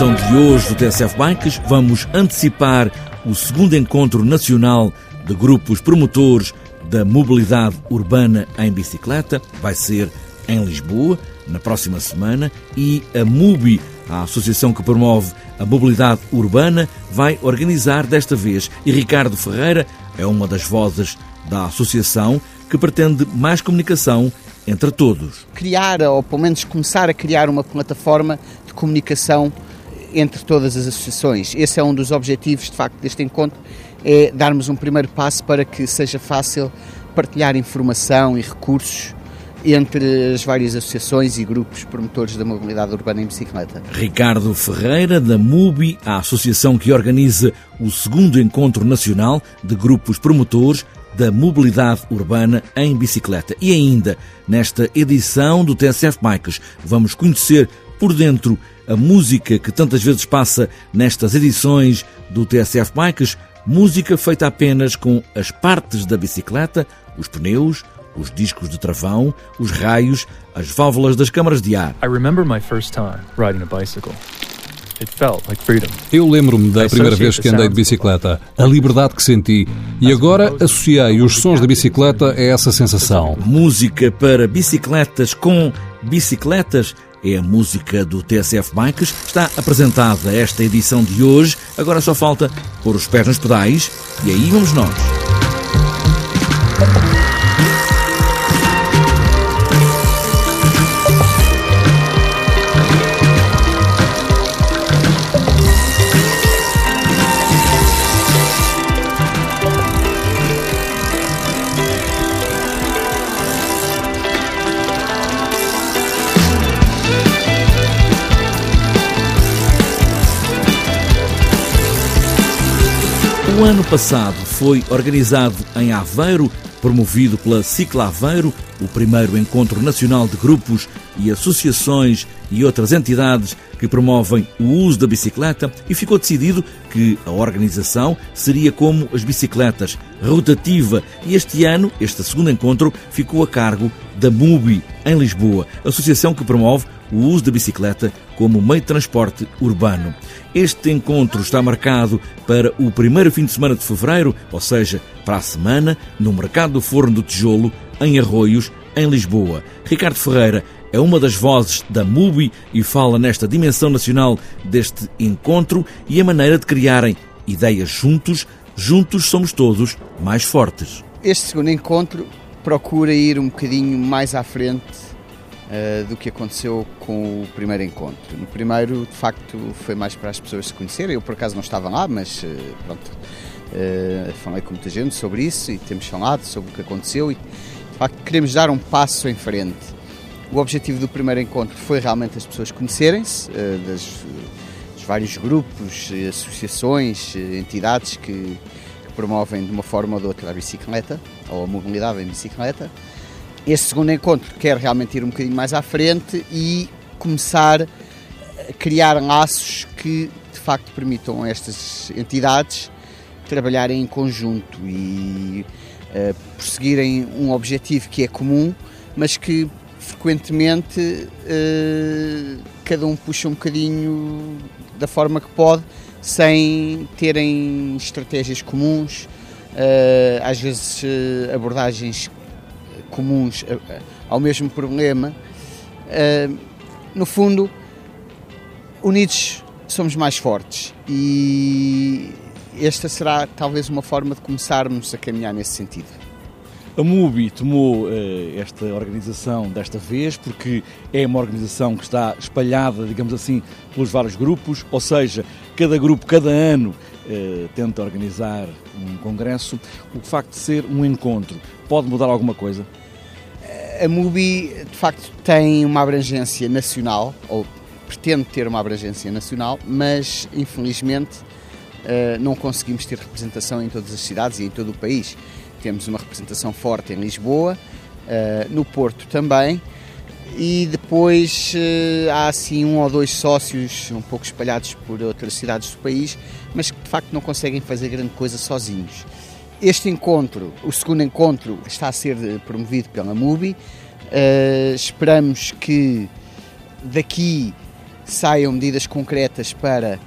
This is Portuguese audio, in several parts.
de hoje do TSF Bikes, vamos antecipar o segundo encontro nacional de grupos promotores da mobilidade urbana em bicicleta. Vai ser em Lisboa, na próxima semana, e a MUBI, a associação que promove a mobilidade urbana, vai organizar desta vez. E Ricardo Ferreira é uma das vozes da associação que pretende mais comunicação entre todos. Criar, ou pelo menos começar a criar uma plataforma de comunicação entre todas as associações. Esse é um dos objetivos, de facto, deste encontro, é darmos um primeiro passo para que seja fácil partilhar informação e recursos entre as várias associações e grupos promotores da mobilidade urbana em bicicleta. Ricardo Ferreira, da MUBI, a associação que organiza o segundo encontro nacional de grupos promotores da mobilidade urbana em bicicleta. E ainda, nesta edição do TSF Bikes, vamos conhecer por dentro a música que tantas vezes passa nestas edições do TSF Bikes, música feita apenas com as partes da bicicleta, os pneus, os discos de travão, os raios, as válvulas das câmaras de ar. I remember my first time riding a bicycle. Eu lembro-me da primeira vez que andei de bicicleta, a liberdade que senti, e agora associei os sons da bicicleta a essa sensação. Música para bicicletas com bicicletas é a música do TSF Bikes. Está apresentada esta edição de hoje. Agora só falta pôr os pés nos pedais e aí vamos nós. O ano passado foi organizado em Aveiro, promovido pela Cicla Aveiro, o primeiro encontro nacional de grupos e associações e outras entidades que promovem o uso da bicicleta e ficou decidido que a organização seria como as bicicletas, rotativa, e este ano, este segundo encontro, ficou a cargo da MUBI, em Lisboa, associação que promove o uso da bicicleta como meio de transporte urbano. Este encontro está marcado para o primeiro fim de semana de fevereiro, ou seja, para a semana, no Mercado do Forno do Tijolo, em Arroios, em Lisboa. Ricardo Ferreira é uma das vozes da MUBI e fala nesta dimensão nacional deste encontro e a maneira de criarem ideias juntos. Juntos somos todos mais fortes. Este segundo encontro procura ir um bocadinho mais à frente uh, do que aconteceu com o primeiro encontro. No primeiro, de facto, foi mais para as pessoas se conhecerem. Eu, por acaso, não estava lá, mas uh, pronto, uh, falei com muita gente sobre isso e temos falado sobre o que aconteceu e, de facto, queremos dar um passo em frente. O objetivo do primeiro encontro foi realmente as pessoas conhecerem-se, das, dos vários grupos, associações, entidades que, que promovem de uma forma ou de outra a bicicleta ou a mobilidade em bicicleta. Este segundo encontro quer realmente ir um bocadinho mais à frente e começar a criar laços que de facto permitam a estas entidades trabalharem em conjunto e uh, perseguirem um objetivo que é comum, mas que frequentemente uh, cada um puxa um bocadinho da forma que pode, sem terem estratégias comuns, uh, às vezes abordagens comuns ao mesmo problema, no fundo, unidos somos mais fortes e esta será talvez uma forma de começarmos a caminhar nesse sentido. A MUBI tomou uh, esta organização desta vez porque é uma organização que está espalhada, digamos assim, pelos vários grupos, ou seja, cada grupo, cada ano, uh, tenta organizar um congresso. O facto de ser um encontro pode mudar alguma coisa? a MUBI de facto tem uma abrangência nacional, ou pretende ter uma abrangência nacional, mas infelizmente eh, não conseguimos ter representação em todas as cidades e em todo o país. Temos uma representação forte em Lisboa, eh, no Porto também, e depois eh, há assim um ou dois sócios um pouco espalhados por outras cidades do país, mas que de facto não conseguem fazer grande coisa sozinhos. Este encontro, o segundo encontro, está a ser promovido pela MUBI. Uh, esperamos que daqui saiam medidas concretas para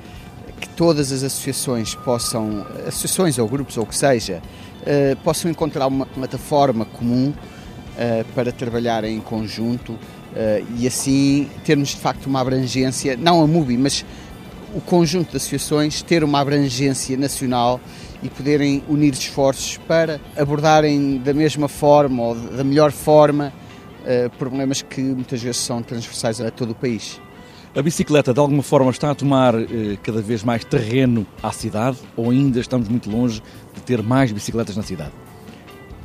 que todas as associações possam, associações ou grupos ou o que seja, uh, possam encontrar uma plataforma comum uh, para trabalhar em conjunto uh, e assim termos de facto uma abrangência, não a MUBI, mas o conjunto de associações ter uma abrangência nacional e poderem unir esforços para abordarem da mesma forma ou da melhor forma problemas que muitas vezes são transversais a todo o país. A bicicleta, de alguma forma, está a tomar eh, cada vez mais terreno à cidade ou ainda estamos muito longe ter mais bicicletas na cidade?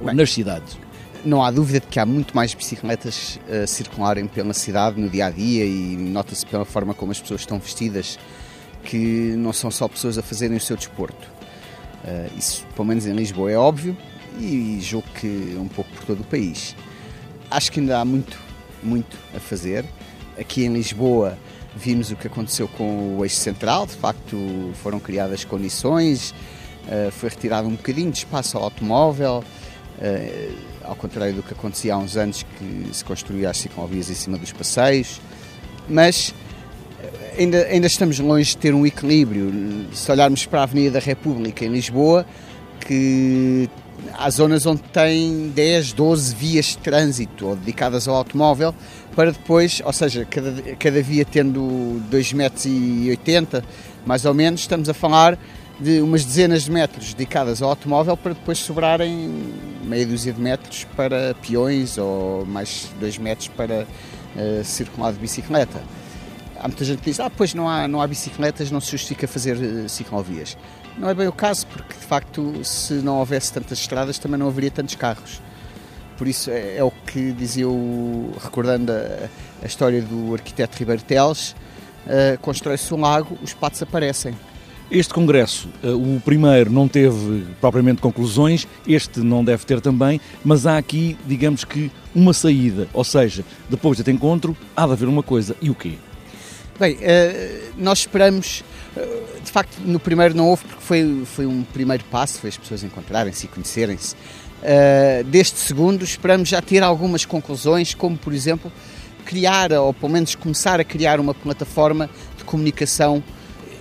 Bem, nas cidades? Não há dúvida de que há muito mais bicicletas a circularem pela cidade no dia a dia e nota-se pela forma como as pessoas estão vestidas que não são só pessoas a fazerem o seu desporto. Uh, isso, pelo menos em Lisboa, é óbvio e julgo que um pouco por todo o país. Acho que ainda há muito, muito a fazer. Aqui em Lisboa Vimos o que aconteceu com o eixo central, de facto foram criadas condições, uh, foi retirado um bocadinho de espaço ao automóvel, uh, ao contrário do que acontecia há uns anos que se construía as ciclovias em cima dos passeios, mas eh, ainda, ainda estamos longe de ter um equilíbrio. Se olharmos para a Avenida da República em Lisboa, que há zonas onde tem 10, 12 vias de trânsito ou dedicadas ao automóvel para depois, ou seja, cada, cada via tendo 2,80 metros, mais ou menos, estamos a falar de umas dezenas de metros dedicadas ao automóvel para depois sobrarem meia dúzia de metros para peões ou mais 2 metros para uh, circular de bicicleta. Há muita gente que diz, ah, pois não há, não há bicicletas, não se justifica fazer uh, ciclovias. Não é bem o caso, porque de facto, se não houvesse tantas estradas, também não haveria tantos carros. Por isso é, é o que dizia, o, recordando a, a, história do arquiteto Ribeiro Teles, uh, constrói-se um lago, os patos aparecem. Este congresso, uh, o primeiro, não teve propriamente conclusões, este não deve ter também, mas há aqui, digamos que, uma saída. Ou seja, depois deste encontro, há de haver uma coisa. E o quê? Bem, uh, nós esperamos de facto, no primeiro não houve, porque foi, foi um primeiro passo, foi as pessoas encontrarem-se e conhecerem-se. Deste segundo, esperamos já ter algumas conclusões, como, por exemplo, criar, ou pelo menos começar a criar uma plataforma de comunicação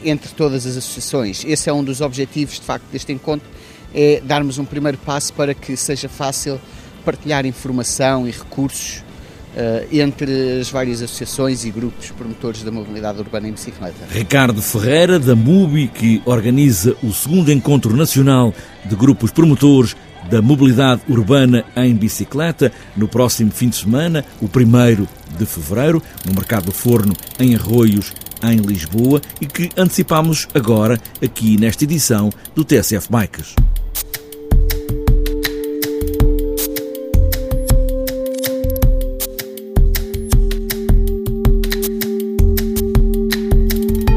entre todas as associações. Esse é um dos objetivos, de facto, deste encontro, é darmos um primeiro passo para que seja fácil partilhar informação e recursos uh, entre as várias associações e grupos promotores da mobilidade urbana em bicicleta. Ricardo Ferreira, da MUBI, que organiza o segundo encontro nacional de grupos promotores da mobilidade urbana em bicicleta no próximo fim de semana, o 1 de fevereiro, no Mercado do Forno, em Arroios, em Lisboa, e que antecipamos agora aqui nesta edição do TSF Bikes.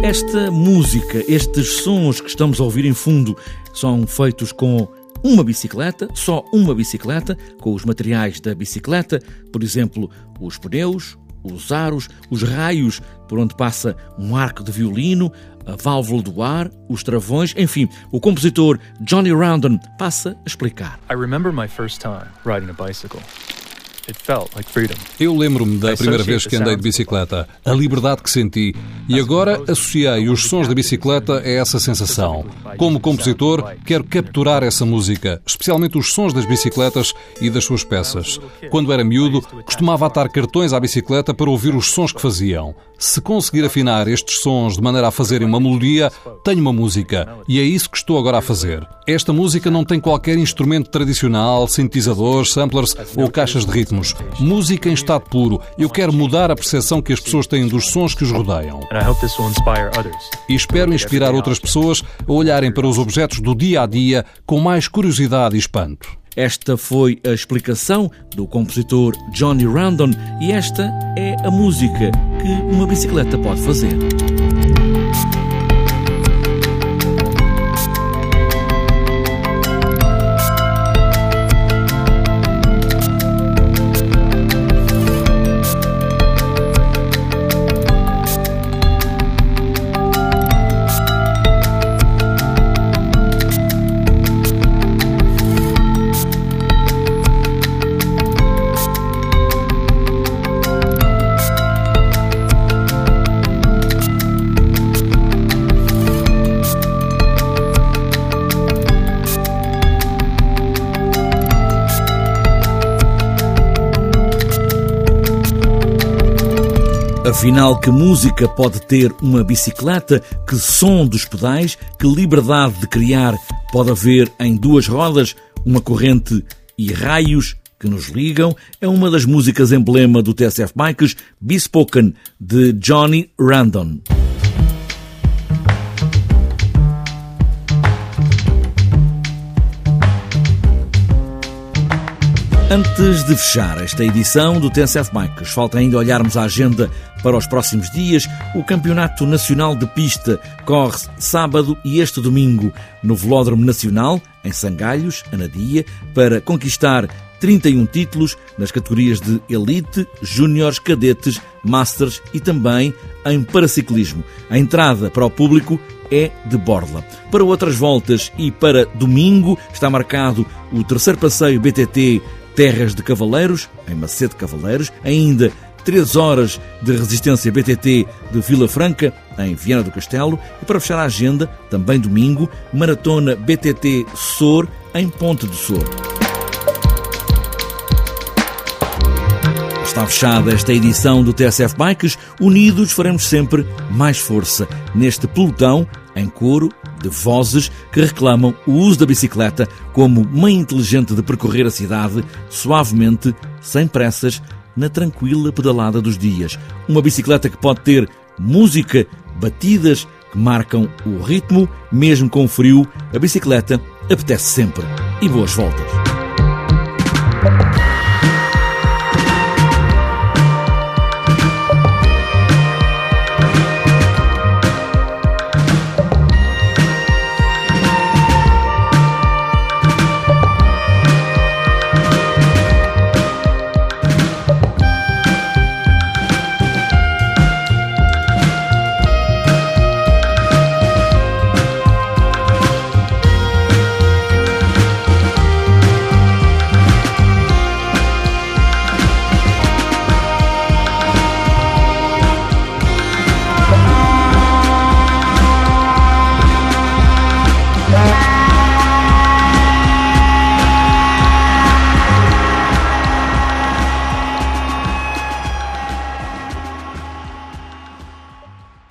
Esta música, estes sons que estamos a ouvir em fundo, são feitos com uma bicicleta, só uma bicicleta, com os materiais da bicicleta, por exemplo, os pneus, os aros, os raios por onde passa um arco de violino, a válvula do ar, os travões, enfim, o compositor Johnny Roundon passa a explicar. I remember my first time riding a bicycle. Eu lembro-me da primeira vez que andei de bicicleta, a liberdade que senti, e agora associei os sons da bicicleta a essa sensação. Como compositor, quero capturar essa música, especialmente os sons das bicicletas e das suas peças. Quando era miúdo, costumava atar cartões à bicicleta para ouvir os sons que faziam. Se conseguir afinar estes sons de maneira a fazerem uma melodia, tenho uma música. E é isso que estou agora a fazer. Esta música não tem qualquer instrumento tradicional, sintetizadores, samplers ou caixas de ritmos. Música em estado puro. Eu quero mudar a percepção que as pessoas têm dos sons que os rodeiam. E espero inspirar outras pessoas a olharem para os objetos do dia a dia com mais curiosidade e espanto. Esta foi a explicação do compositor Johnny Randon e esta é a música que uma bicicleta pode fazer. Afinal, que música pode ter uma bicicleta? Que som dos pedais? Que liberdade de criar pode haver em duas rodas? Uma corrente e raios que nos ligam? É uma das músicas emblema do TSF Bikes, Bespoken, de Johnny Randon. Antes de fechar esta edição do TSF Bikes, falta ainda olharmos a agenda para os próximos dias. O Campeonato Nacional de Pista corre sábado e este domingo no Velódromo Nacional, em Sangalhos, Anadia, para conquistar 31 títulos nas categorias de Elite, Júniores, Cadetes, Masters e também em Paraciclismo. A entrada para o público é de Borla. Para outras voltas e para domingo está marcado o terceiro passeio BTT Terras de Cavaleiros, em Macedo Cavaleiros, ainda 3 horas de resistência BTT de Vila Franca, em Viana do Castelo, e para fechar a agenda, também domingo, Maratona BTT SOR, em Ponte do Sor. Está fechada esta edição do TSF Bikes. Unidos faremos sempre mais força neste pelotão em coro de vozes que reclamam o uso da bicicleta como meio inteligente de percorrer a cidade suavemente, sem pressas, na tranquila pedalada dos dias. Uma bicicleta que pode ter música, batidas que marcam o ritmo, mesmo com frio, a bicicleta apetece sempre. E boas voltas!